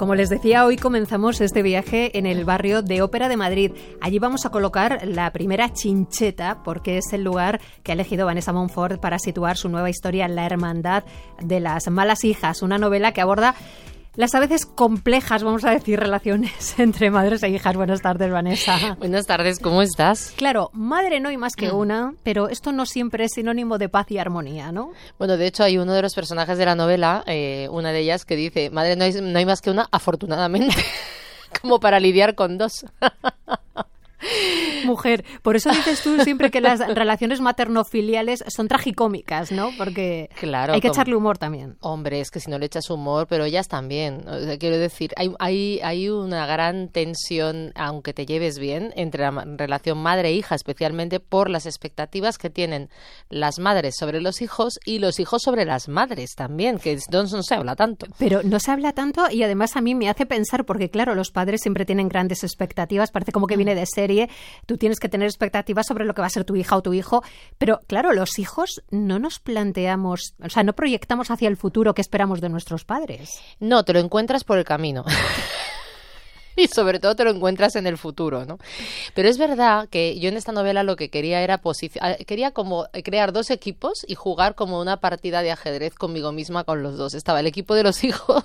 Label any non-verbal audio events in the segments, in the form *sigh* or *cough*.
Como les decía, hoy comenzamos este viaje en el barrio de Ópera de Madrid. Allí vamos a colocar la primera chincheta, porque es el lugar que ha elegido Vanessa Monfort para situar su nueva historia, La Hermandad de las Malas Hijas, una novela que aborda las a veces complejas, vamos a decir, relaciones *laughs* entre madres e hijas. Buenas tardes, Vanessa. Buenas tardes, ¿cómo estás? Claro, madre no hay más que una, pero esto no siempre es sinónimo de paz y armonía, ¿no? Bueno, de hecho hay uno de los personajes de la novela, eh, una de ellas, que dice, madre no hay, no hay más que una, afortunadamente, *laughs* como para lidiar con dos. *laughs* *laughs* Mujer, por eso dices tú siempre que las relaciones materno-filiales son tragicómicas, ¿no? Porque claro, hay que echarle humor también. Hombre, es que si no le echas humor, pero ellas también. quiero decir, hay, hay, hay una gran tensión, aunque te lleves bien, entre la relación madre-hija, especialmente por las expectativas que tienen las madres sobre los hijos y los hijos sobre las madres también, que no, no se habla tanto. Pero no se habla tanto y además a mí me hace pensar, porque claro, los padres siempre tienen grandes expectativas, parece como que viene de serie, tú tienes que tener expectativas sobre lo que va a ser tu hija o tu hijo, pero claro, los hijos no nos planteamos, o sea, no proyectamos hacia el futuro que esperamos de nuestros padres. No, te lo encuentras por el camino. *laughs* *laughs* y sobre todo te lo encuentras en el futuro, ¿no? Pero es verdad que yo en esta novela lo que quería era ah, quería como crear dos equipos y jugar como una partida de ajedrez conmigo misma con los dos. Estaba el equipo de los *laughs* hijos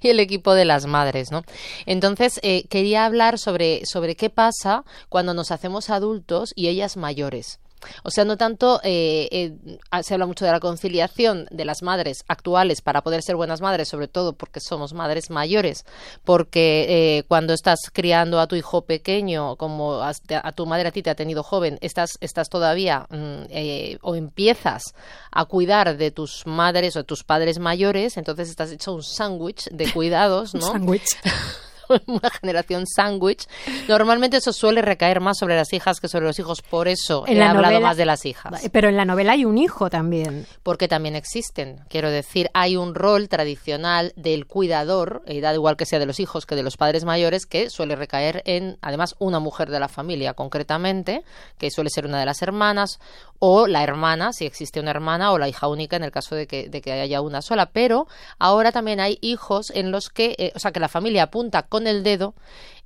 y el equipo de las madres, ¿no? Entonces eh, quería hablar sobre sobre qué pasa cuando nos hacemos adultos y ellas mayores. O sea, no tanto eh, eh, se habla mucho de la conciliación de las madres actuales para poder ser buenas madres, sobre todo porque somos madres mayores, porque eh, cuando estás criando a tu hijo pequeño, como a, tu madre a ti te ha tenido joven, estás, estás todavía mm, o empiezas a cuidar de tus madres o de tus padres mayores, entonces estás hecho un sándwich de cuidados, *laughs* ¿no? sándwich. *laughs* *laughs* una generación sándwich. Normalmente eso suele recaer más sobre las hijas que sobre los hijos, por eso he hablado más de las hijas. Pero en la novela hay un hijo también. Porque también existen. Quiero decir, hay un rol tradicional del cuidador, y da igual que sea de los hijos que de los padres mayores, que suele recaer en, además, una mujer de la familia concretamente, que suele ser una de las hermanas, o la hermana, si existe una hermana, o la hija única en el caso de que, de que haya una sola. Pero ahora también hay hijos en los que, eh, o sea, que la familia apunta con el dedo,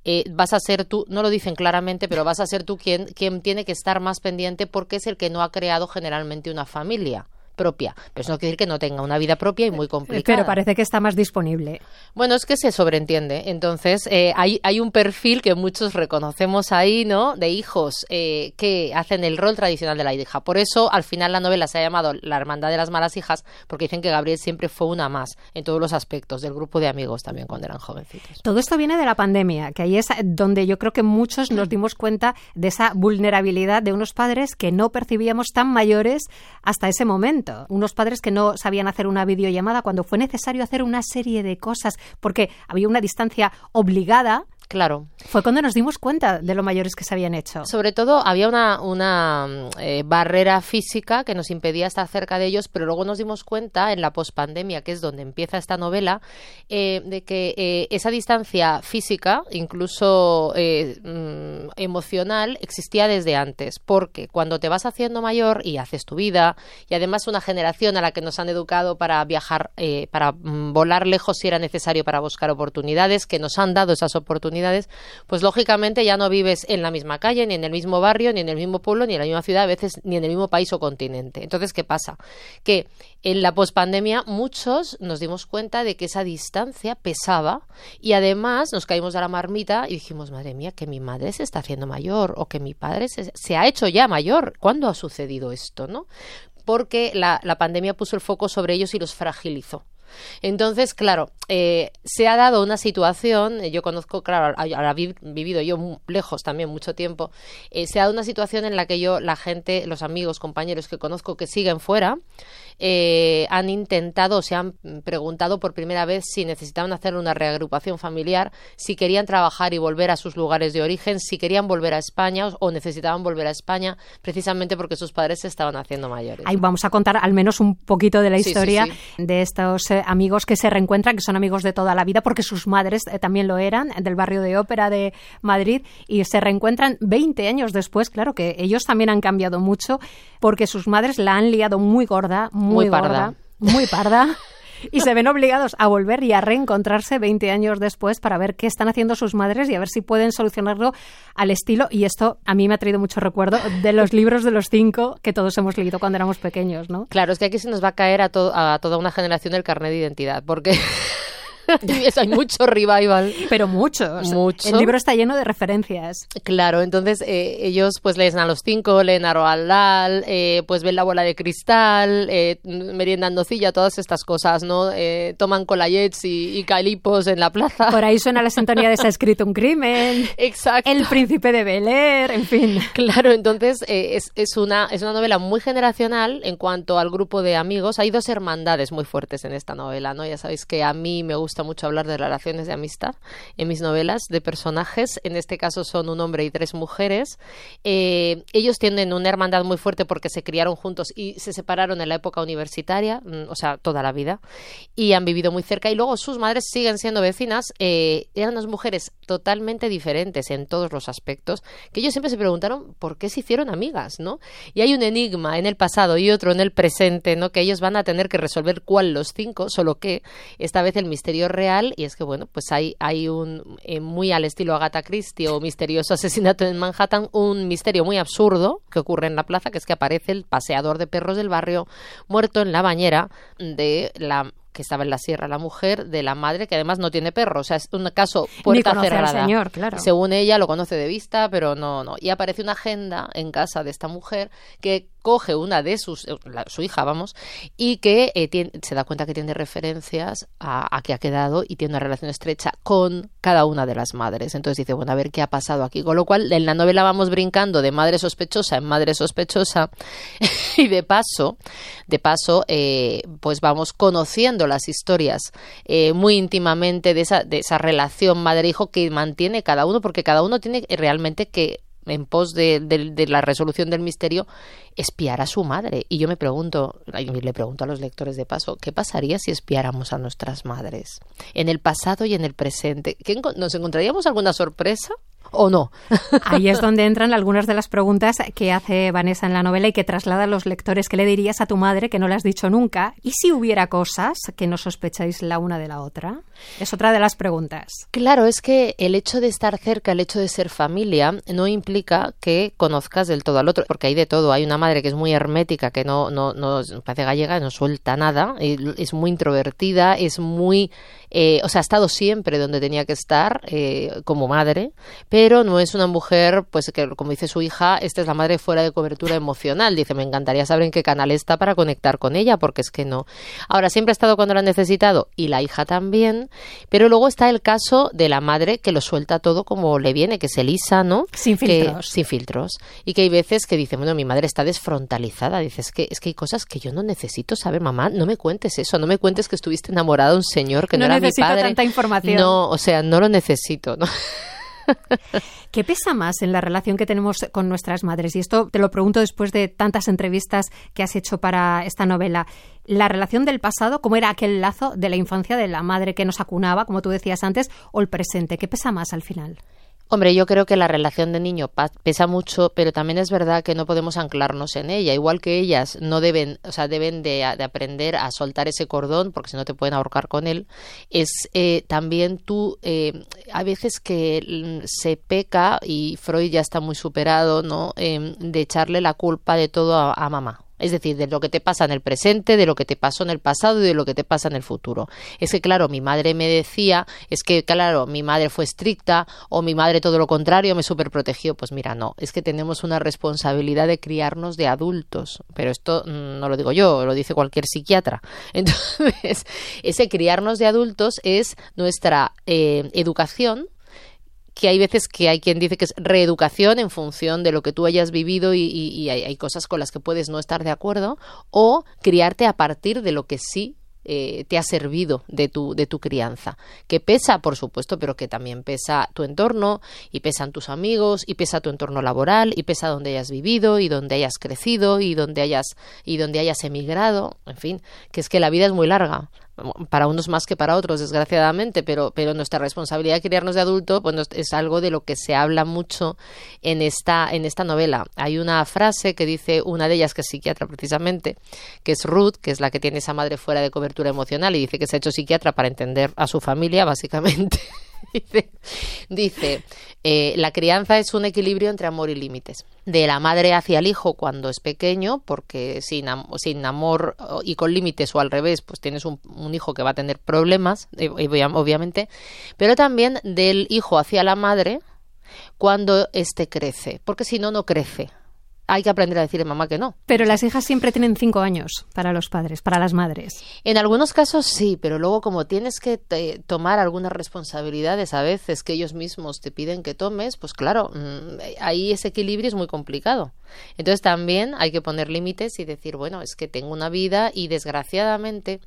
eh, vas a ser tú, no lo dicen claramente, pero vas a ser tú quien, quien tiene que estar más pendiente porque es el que no ha creado generalmente una familia propia. Pero eso no quiere decir que no tenga una vida propia y muy complicada. Pero parece que está más disponible. Bueno, es que se sobreentiende. Entonces, eh, hay, hay un perfil que muchos reconocemos ahí, ¿no? De hijos eh, que hacen el rol tradicional de la hija. Por eso, al final, la novela se ha llamado La Hermandad de las Malas Hijas, porque dicen que Gabriel siempre fue una más en todos los aspectos del grupo de amigos también cuando eran jovencitos. Todo esto viene de la pandemia, que ahí es donde yo creo que muchos nos dimos cuenta de esa vulnerabilidad de unos padres que no percibíamos tan mayores hasta ese momento unos padres que no sabían hacer una videollamada cuando fue necesario hacer una serie de cosas porque había una distancia obligada Claro. Fue cuando nos dimos cuenta de lo mayores que se habían hecho. Sobre todo había una, una eh, barrera física que nos impedía estar cerca de ellos, pero luego nos dimos cuenta en la pospandemia, que es donde empieza esta novela, eh, de que eh, esa distancia física, incluso mm, emocional, existía desde antes. Porque cuando te vas haciendo mayor y haces tu vida, y además una generación a la que nos han educado para viajar, para mm, volar lejos si era necesario para buscar oportunidades, que nos han dado esas oportunidades, pues lógicamente ya no vives en la misma calle, ni en el mismo barrio, ni en el mismo pueblo, ni en la misma ciudad, a veces ni en el mismo país o continente. Entonces, ¿qué pasa? Que en la pospandemia muchos nos dimos cuenta de que esa distancia pesaba y además nos caímos de la marmita y dijimos, madre mía, que mi madre se está haciendo mayor o que mi padre se, se ha hecho ya mayor. ¿Cuándo ha sucedido esto, no? Porque la, la pandemia puso el foco sobre ellos y los fragilizó. Entonces, claro, eh, se ha dado una situación, eh, yo conozco, claro, ahora he vivido yo lejos también mucho tiempo, eh, se ha dado una situación en la que yo, la gente, los amigos, compañeros que conozco que siguen fuera, eh, han intentado, se han preguntado por primera vez si necesitaban hacer una reagrupación familiar, si querían trabajar y volver a sus lugares de origen, si querían volver a España o necesitaban volver a España, precisamente porque sus padres se estaban haciendo mayores. Ahí vamos a contar al menos un poquito de la historia de estos eh, amigos que se reencuentran, que son amigos de toda la vida, porque sus madres eh, también lo eran, del barrio de ópera de Madrid, y se reencuentran 20 años después. Claro que ellos también han cambiado mucho, porque sus madres la han liado muy gorda, muy, gorda, parda. muy parda. *laughs* y se ven obligados a volver y a reencontrarse 20 años después para ver qué están haciendo sus madres y a ver si pueden solucionarlo al estilo. Y esto a mí me ha traído mucho recuerdo de los libros de los cinco que todos hemos leído cuando éramos pequeños, ¿no? Claro, es que aquí se nos va a caer a, a toda una generación el carnet de identidad, porque *laughs* hay mucho revival. Pero muchos. El libro está lleno de referencias. Claro, entonces eh, ellos pues leen a los cinco, leen a Roald Dahl, eh, pues ven la bola de cristal, eh, meriendan nocilla, todas estas cosas, ¿no? Eh, toman colayets y, calipos en la plaza. Por ahí suena la sintonía de Se ha escrito un crimen. Exacto. El príncipe de Bel Air, en fin. Claro, entonces es, es, una, es una novela muy generacional en cuanto al grupo de amigos. Hay dos hermandades muy fuertes en esta novela, ¿no? Ya sabéis que a mí me gusta mucho hablar de relaciones de amistad en mis novelas de personajes. En este caso son un hombre y tres mujeres. Eh, ellos tienen una hermandad muy fuerte porque se criaron juntos y se separaron en la época universitaria, mm, o sea, toda la vida, y han vivido muy cerca. Y luego sus madres siguen siendo vecinas. Eh, eran unas mujeres totalmente diferentes en todos los aspectos, que ellos siempre se preguntaron por qué se hicieron amigas, ¿no? Y hay un enigma en el pasado y otro en el presente, ¿no? Que ellos van a tener que resolver cuál los cinco, solo que esta vez el misterio real y es que bueno, pues hay, hay un eh, muy al estilo Agatha Christie o misterioso asesinato en Manhattan, un misterio muy absurdo que ocurre en la plaza, que es que aparece el paseador de perros del barrio muerto en la bañera de la que estaba en la sierra la mujer de la madre que además no tiene perro, o sea, es un caso puerta Ni cerrada. Al señor, claro. Según ella lo conoce de vista, pero no, no. Y aparece una agenda en casa de esta mujer que coge una de sus, eh, su hija, vamos, y que eh, se da cuenta que tiene referencias a, a, que ha quedado y tiene una relación estrecha con cada una de las madres. Entonces dice, bueno, a ver qué ha pasado aquí. Con lo cual, en la novela vamos brincando de madre sospechosa en madre sospechosa *laughs* y de paso, de paso, eh, pues vamos conociendo las historias muy íntimamente de esa, de esa relación madre-hijo que mantiene cada uno, porque cada uno tiene realmente que en pos de, la resolución del misterio, espiar a su madre. Y yo me pregunto, le pregunto a los lectores de paso, ¿qué pasaría si espiáramos a nuestras madres? En el pasado y en el presente. ¿Nos encontraríamos alguna sorpresa? O no. Ahí es donde *laughs* entran algunas de las preguntas que hace Vanessa en la novela y que traslada a los lectores. ¿Qué le dirías a tu madre que no le has dicho nunca? ¿Y si hubiera cosas que no sospecháis la una de la otra? Es otra de las preguntas. Claro, es que el hecho de estar cerca, el hecho de ser familia, no implica que conozcas del todo al otro, porque hay de todo. Hay una madre que es muy hermética, que no, no, no parece gallega, no suelta nada, es muy introvertida, es muy, eh, o sea, ha estado siempre donde tenía que estar eh, como madre, pero no es una mujer, pues que como dice su hija, esta es la madre fuera de cobertura emocional. Dice, me encantaría saber en qué canal está para conectar con ella, porque es que no. Ahora, siempre ha estado cuando lo ha necesitado y la hija también, pero luego está el caso de la madre que lo suelta todo como le viene, que es Elisa, ¿no? Sin filtros. sin filtros. Y que hay veces que dice, bueno, mi madre está desfrontalizada. Dice, es que, es que hay cosas que yo no necesito saber, mamá, no me cuentes eso, no me cuentes que estuviste enamorada de un señor que no, era mi padre. tanta información. No, o sea, no lo necesito, ¿no? *laughs* *laughs* ¿Qué pesa más en la relación que tenemos con nuestras madres? Y esto te lo pregunto después de tantas entrevistas que has hecho para esta novela. La relación del pasado, ¿cómo era aquel lazo de la infancia de la madre que nos acunaba, como tú decías antes, o el presente? ¿Qué pesa más al final? Hombre, yo creo que la relación de niño pesa mucho, pero también es verdad que no podemos anclarnos en ella. Igual que ellas no deben, o sea, deben de, aprender a soltar ese cordón, porque si no te pueden ahorcar con él. Es eh, también tú, eh, a veces que mm, se peca y Freud ya está muy superado, ¿no? Em, de echarle la culpa de todo a mamá es decir, de lo que te pasa en el presente, de lo que te pasó en el pasado y de lo que te pasa en el futuro. Es que, claro, mi madre me decía, es que, claro, mi madre fue estricta o mi madre todo lo contrario me superprotegió. Pues mira, no, es que tenemos una responsabilidad de criarnos de adultos. Pero esto mm, no lo digo yo, lo dice cualquier psiquiatra. *laughs* Entonces, ese criarnos de adultos es nuestra eh, educación que hay veces que hay quien dice que es reeducación en función de lo que tú hayas vivido y, hay, hay, cosas con las que puedes no estar de acuerdo, o criarte a partir de lo que sí eh, te ha servido de tu, de tu crianza. Que pesa, por supuesto, pero que también pesa tu entorno, y pesan tus amigos, y pesa tu entorno laboral, y pesa donde hayas vivido, y donde hayas crecido, y donde hayas, y donde hayas emigrado, en fin, que es que la vida es muy larga para unos más que para otros, desgraciadamente, pero, pero nuestra responsabilidad de criarnos de adulto bueno, es algo de lo que se habla mucho en esta, en esta novela. Hay una frase que dice una de ellas, que es psiquiatra precisamente, que es Ruth, que es la que tiene esa madre fuera de cobertura emocional y dice que se ha hecho psiquiatra para entender a su familia, básicamente. *laughs* *laughs* dice, eh, la crianza es un equilibrio entre amor y límites. De la madre hacia el hijo cuando es pequeño, porque sin, sin amor y con límites o al revés, pues tienes un, hijo que va a tener problemas, eh, obviamente, pero también del hijo hacia la madre cuando éste crece, porque si no, no crece hay que aprender a decirle mamá que no. Pero las hijas siempre tienen cinco años para los padres, para las madres. En algunos casos sí, pero luego como tienes que tomar algunas responsabilidades a veces que ellos mismos te piden que tomes, pues claro, mm, ahí ese equilibrio es muy complicado. Entonces también hay que poner límites y decir, bueno, es que tengo una vida y desgraciadamente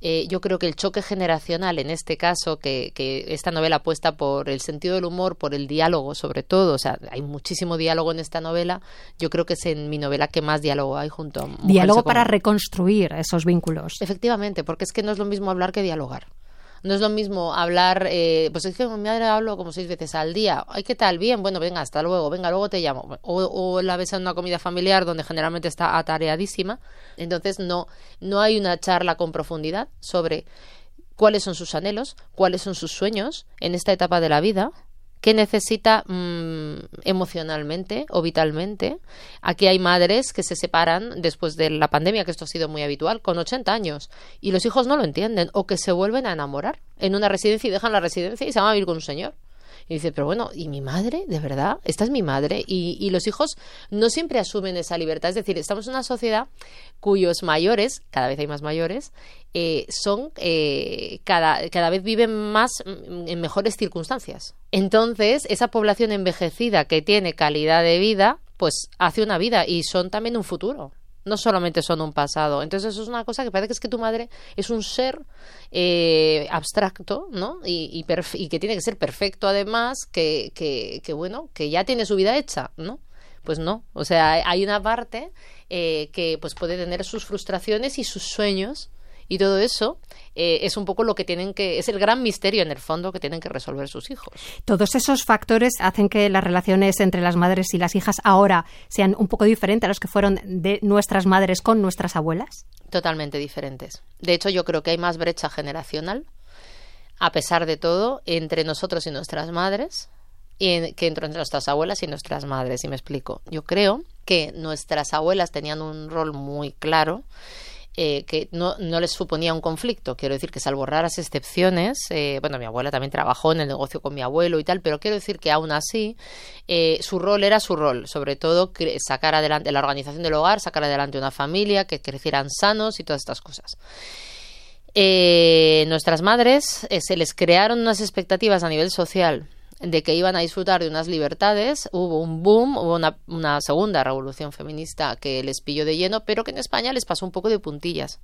eh, yo creo que el choque generacional en este caso, que, que esta novela apuesta por el sentido del humor, por el diálogo sobre todo, o sea, hay muchísimo diálogo en esta novela, yo creo que es en mi novela que más diálogo hay junto a... Diálogo para reconstruir esos vínculos. Efectivamente, porque es que no es lo mismo hablar que dialogar. No es lo mismo hablar, eh, pues es que con mi madre hablo como seis veces al día. Ay, ¿qué tal? Bien, bueno, venga, hasta luego, venga, luego te llamo. O, o la ves en una comida familiar donde generalmente está atareadísima. Entonces no, no hay una charla con profundidad sobre cuáles son sus anhelos, cuáles son sus sueños en esta etapa de la vida que necesita mm, emocionalmente o vitalmente. Aquí hay madres que se separan después de la pandemia, que esto ha sido muy habitual, con 80 años, y los hijos no lo entienden, o que se vuelven a enamorar en una residencia y dejan la residencia y se van a vivir con un señor. Y dice, pero bueno, ¿y mi madre? ¿De verdad? Esta es mi madre. Y, y, los hijos no siempre asumen esa libertad. Es decir, estamos en una sociedad cuyos mayores, cada vez hay más mayores, eh, son eh, cada, cada vez viven más mm, en mejores circunstancias. Entonces, esa población envejecida que tiene calidad de vida, pues hace una vida y son también un futuro no solamente son un pasado. Entonces eso es una cosa que parece que es que tu madre es un ser eh, abstracto, ¿no? Y, que tiene que ser perfecto además, que, que, que, bueno, que ya tiene su vida hecha, ¿no? Pues no, o sea, hay una parte eh, que pues puede tener sus frustraciones y sus sueños y todo eso eh, es un poco lo que tienen que es el gran misterio en el fondo que tienen que resolver sus hijos. Todos esos factores hacen que las relaciones entre las madres y las hijas ahora sean un poco diferentes a los que fueron de nuestras madres con nuestras abuelas. Totalmente diferentes. De hecho, yo creo que hay más brecha generacional a pesar de todo entre nosotros y nuestras madres y que entre nuestras abuelas y nuestras madres, y me explico. Yo creo que nuestras abuelas tenían un rol muy claro eh, que no, les suponía un conflicto. Quiero decir que salvo raras excepciones, eh, bueno, mi abuela también trabajó en el negocio con mi abuelo y tal, pero quiero decir que aún así eh, su rol era su rol, sobre todo sacar adelante la organización del hogar, sacar adelante una familia, que crecieran sanos y todas estas cosas. nuestras madres se les crearon unas expectativas a nivel social de que iban a disfrutar de unas libertades, hubo un boom, hubo una, segunda revolución feminista que les pilló de lleno, pero que en España les pasó un poco de puntillas.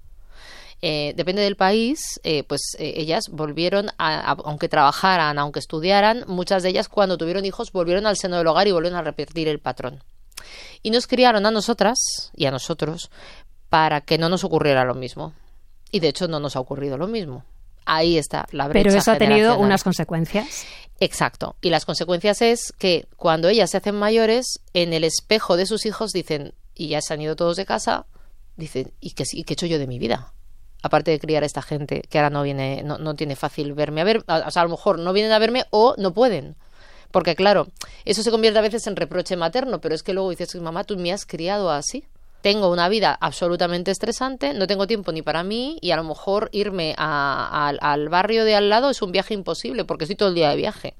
Eh, depende del país, eh, pues eh, ellas volvieron, a, aunque trabajaran, aunque estudiaran, muchas de ellas cuando tuvieron hijos volvieron al seno del hogar y volvieron a repetir el patrón. Y nos criaron a nosotras y a nosotros para que no nos ocurriera lo mismo. Y de hecho no nos ha ocurrido lo mismo. Ahí está la brecha. Pero eso ha tenido unas consecuencias. Exacto. Y las consecuencias es que cuando ellas se hacen mayores, en el espejo de sus hijos dicen, y ya se han ido todos de casa, dicen, ¿y qué, y qué he hecho yo de mi vida? Aparte de criar a esta gente que ahora no viene, no, no tiene fácil verme a ver, o sea, a lo mejor no vienen a verme o no pueden. Porque claro, eso se convierte a veces en reproche materno, pero es que luego dices, mamá, tú me has criado así tengo una vida absolutamente estresante, no tengo tiempo ni para mí y a lo mejor irme al barrio de al lado es un viaje imposible porque estoy todo el día de viaje.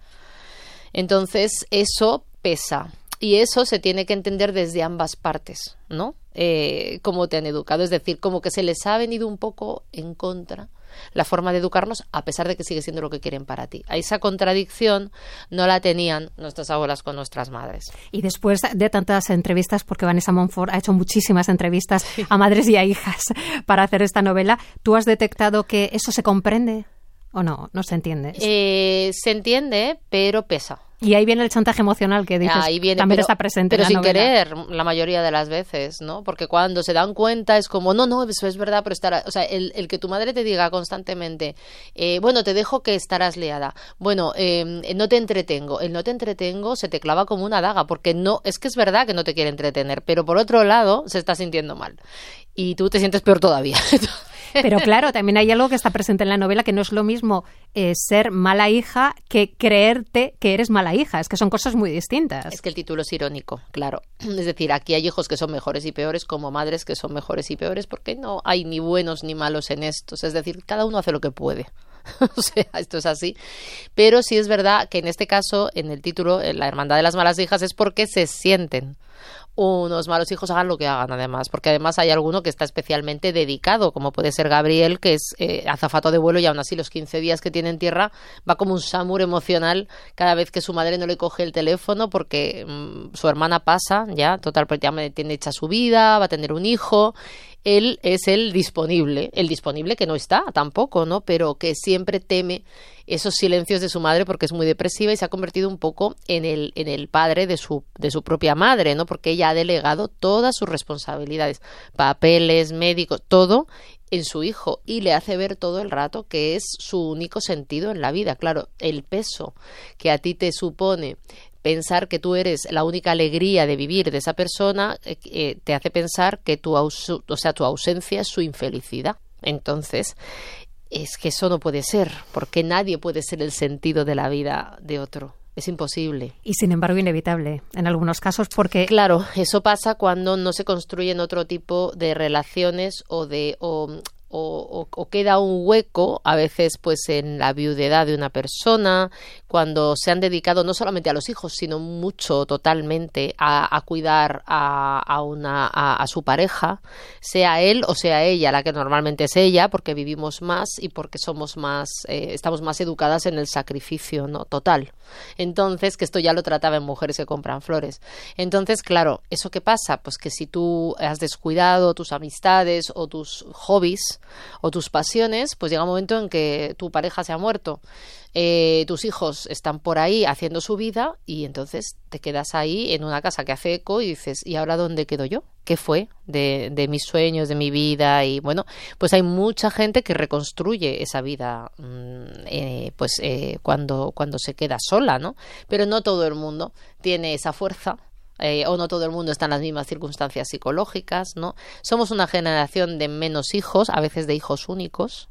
Entonces eso pesa y eso se tiene que entender desde ambas partes, ¿no? Eh, cómo te han educado, es decir, como que se les ha venido un poco en contra la forma de educarnos a pesar de que sigue siendo lo que quieren para ti. A esa contradicción no la tenían nuestras abuelas con nuestras madres. Y después de tantas entrevistas, porque Vanessa Monfort ha hecho muchísimas entrevistas a madres y a hijas *laughs* para hacer esta novela, ¿tú has detectado que eso se comprende o no? ¿No se entiende? Eh, se entiende, pero pesa. Y ahí viene el chantaje emocional que dices, Ahí viene, también pero- está presente Pero en la sin novela. querer, la mayoría de las veces, ¿no? Porque cuando se dan cuenta es como, no, no, eso es verdad, pero estará... O sea, el, el que tu madre te diga constantemente, eh, bueno, te dejo que estarás liada. Bueno, eh, no te entretengo. El no te entretengo se te clava como una daga, porque no... Es que es verdad que no te quiere entretener, pero por otro lado se está sintiendo mal. Y tú te sientes peor todavía. *laughs* Pero claro, también hay algo que está presente en la novela que no es lo mismo eh, ser mala hija que creerte que eres mala hija. Es que son cosas muy distintas. Es que el título es irónico, claro. Es decir, aquí hay hijos que son mejores y peores como madres que son mejores y peores porque no hay ni buenos ni malos en estos. Es decir, cada uno hace lo que puede. *laughs* o sea, esto es así. Pero sí es verdad que en este caso, en el título, en la Hermandad de las Malas Hijas, es porque se sienten unos malos hijos hagan lo que hagan además, porque además hay alguno que está especialmente dedicado, como puede ser Gabriel, que es eh, azafato de vuelo y aún así los 15 días que tiene en tierra va como un samur emocional cada vez que su madre no le coge el teléfono porque mm, su hermana pasa ya, total, pues ya me tiene hecha su vida, va a tener un hijo él es el disponible, el disponible que no está tampoco, ¿no? Pero que siempre teme esos silencios de su madre porque es muy depresiva y se ha convertido un poco en el, en el padre de su, de su propia madre, ¿no? Porque ella ha delegado todas sus responsabilidades, papeles, médicos, todo en su hijo y le hace ver todo el rato que es su único sentido en la vida. Claro, el peso que a ti te supone pensar que tú eres la única alegría de vivir de esa persona eh, eh, te hace pensar que tu, o sea, tu ausencia es su infelicidad. Entonces, es que eso no puede ser, porque nadie puede ser el sentido de la vida de otro. Es imposible. Y sin embargo, inevitable en algunos casos porque Claro, eso pasa cuando no se construyen otro tipo de relaciones o de o, o- queda un hueco a veces pues en la viudedad de una persona cuando se han dedicado no solamente a los hijos sino mucho totalmente a, cuidar a, a una a, a su pareja sea él o sea ella la que normalmente es ella porque vivimos más y porque somos más eh, estamos más educadas en el sacrificio no total. Entonces que esto ya lo trataba en mujeres que compran flores. Entonces claro eso qué pasa pues que si tú has descuidado tus amistades o tus hobbies o tus pasiones pues llega un momento en que tu pareja se ha muerto eh, tus hijos están por ahí haciendo su vida y entonces te quedas ahí en una casa que hace eco y dices, ¿y ahora dónde quedo yo? ¿Qué fue de, de mis sueños, de mi vida? Y bueno, pues hay mucha gente que reconstruye esa vida mm, eh, pues eh, cuando, cuando se queda sola, ¿no? Pero no todo el mundo tiene esa fuerza eh, o no todo el mundo está en las mismas circunstancias psicológicas, ¿no? Somos una generación de menos hijos, a veces de hijos únicos,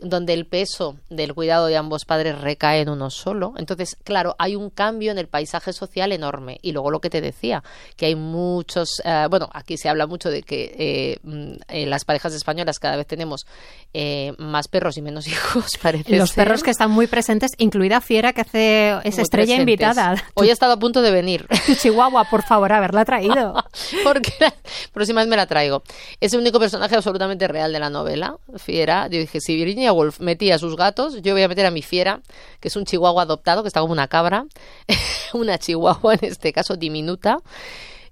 donde el peso del cuidado de ambos padres recae en uno solo. Entonces, claro, hay un cambio en el paisaje social enorme. Y luego lo que te decía, que hay muchos, eh, bueno, aquí se habla mucho de que eh, mm, en las parejas españolas cada vez tenemos eh, más perros y menos *laughs* hijos, parece los ser. perros que están muy presentes, incluida Fiera, que hace es Muy estrella presentes. invitada. Hoy he estado a punto de venir. *laughs* Tu chihuahua, por favor, haberla traído. *laughs* Porque la próxima vez me la traigo. Es el único personaje absolutamente real de la novela, Fiera. Yo dije, si Virginia Metía a sus gatos, yo voy a meter a mi Fiera, que es un chihuahua adoptado, que está como una cabra, *laughs* una chihuahua en este caso diminuta.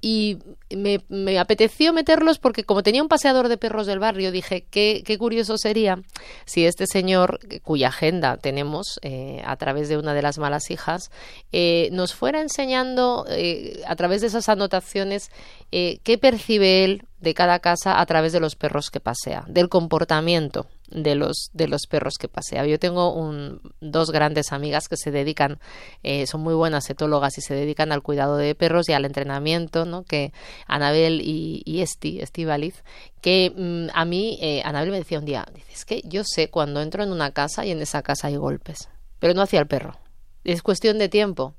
Y me, apeteció meterlos porque como tenía un paseador de perros del barrio, dije, qué, qué curioso sería si este señor, cuya agenda tenemos eh, a través de una de las malas hijas, eh, nos fuera enseñando eh, a través de esas anotaciones qué percibe él de cada casa a través de los perros que pasea, del comportamiento de los de los perros que pasea. Yo tengo un, dos grandes amigas que se dedican, eh, son muy buenas etólogas y se dedican al cuidado de perros y al entrenamiento, ¿no? Que Anabel y, y Esti, Estivaliz, que mm, a mí eh, Anabel me decía un día, es que yo sé cuando entro en una casa y en esa casa hay golpes, pero no hacia el perro. Es cuestión de tiempo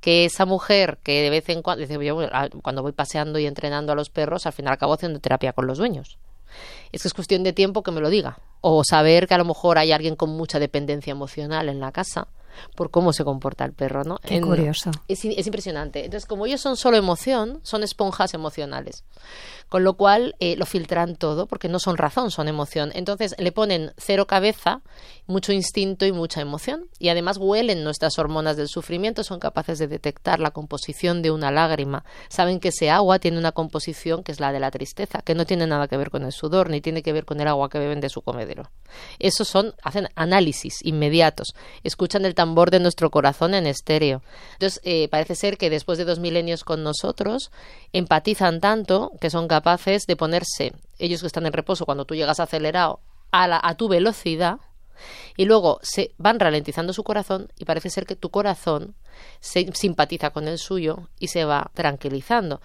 que esa mujer que de vez en cuando, ah, cuando voy paseando y entrenando a los perros, al final acabo haciendo terapia con los dueños. Es que es cuestión de tiempo que me lo diga. O saber que a lo mejor hay alguien con mucha dependencia emocional en la casa por cómo se comporta el perro, ¿no? Qué curioso. Es, es, impresionante. Entonces, como ellos son solo emoción, son esponjas emocionales. Con lo cual, eh, lo filtran todo, porque no son razón, son emoción. Entonces, le ponen cero cabeza, mucho instinto y mucha emoción. Y además huelen nuestras hormonas del sufrimiento, son capaces de detectar la composición de una lágrima. Saben que ese agua tiene una composición que es la de la tristeza, que no tiene nada que ver con el sudor, ni tiene que ver con el agua que beben de su comedero. Esos son, hacen análisis inmediatos, escuchan el tambor de nuestro corazón en estéreo. Entonces, eh, parece ser que después de dos milenios con nosotros, empatizan tanto que son capaces de ponerse, ellos que están en reposo, cuando tú llegas acelerado, a, a tu velocidad, y luego se van ralentizando su corazón y parece ser que tu corazón se simpatiza con el suyo y se va tranquilizando.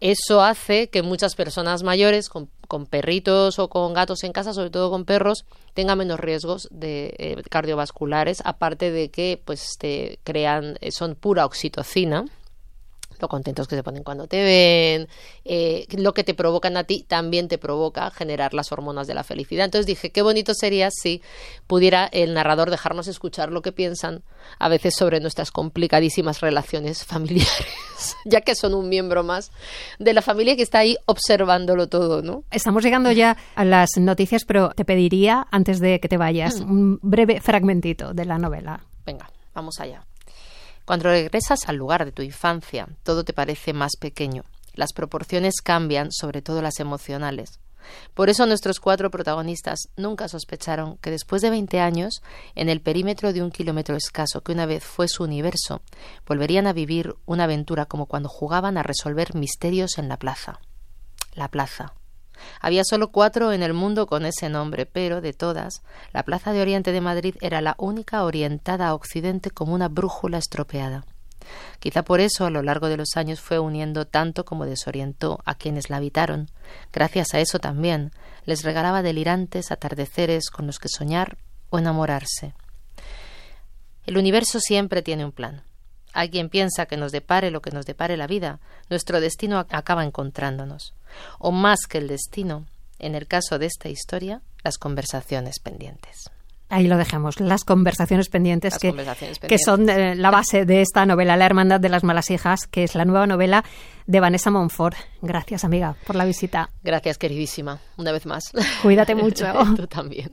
Eso hace que muchas personas mayores con, perritos o con gatos en casa, sobre todo con perros, tengan menos riesgos de eh, cardiovasculares, aparte de que pues crean eh, son pura oxitocina lo contentos que se ponen cuando te ven, eh, lo que te provocan a ti también te provoca generar las hormonas de la felicidad. Entonces dije, qué bonito sería si pudiera el narrador dejarnos escuchar lo que piensan a veces sobre nuestras complicadísimas relaciones familiares, *laughs* ya que son un miembro más de la familia que está ahí observándolo todo, ¿no? Estamos llegando ya a las noticias, pero te pediría, antes de que te vayas, mm. un breve fragmentito de la novela. Venga, vamos allá. Cuando regresas al lugar de tu infancia, todo te parece más pequeño. Las proporciones cambian, sobre todo las emocionales. Por eso nuestros cuatro protagonistas nunca sospecharon que después de veinte años, en el perímetro de un kilómetro escaso que una vez fue su universo, volverían a vivir una aventura como cuando jugaban a resolver misterios en la plaza. La plaza. Había solo cuatro en el mundo con ese nombre, pero de todas, la Plaza de Oriente de Madrid era la única orientada a Occidente como una brújula estropeada. Quizá por eso a lo largo de los años fue uniendo tanto como desorientó a quienes la habitaron. Gracias a eso también les regalaba delirantes atardeceres con los que soñar o enamorarse. El universo siempre tiene un plan. Hay quien piensa que nos depare lo que nos depare la vida, nuestro destino acaba encontrándonos. O más que el destino, en el caso de esta historia, las conversaciones pendientes. Ahí lo dejamos, las conversaciones pendientes, que, que, son eh, la base de esta novela, La Hermandad de las Malas Hijas, que es la nueva novela de Vanessa Monfort. Gracias, amiga, por la visita. Gracias, queridísima, una vez más. Cuídate mucho. *laughs* Tú también.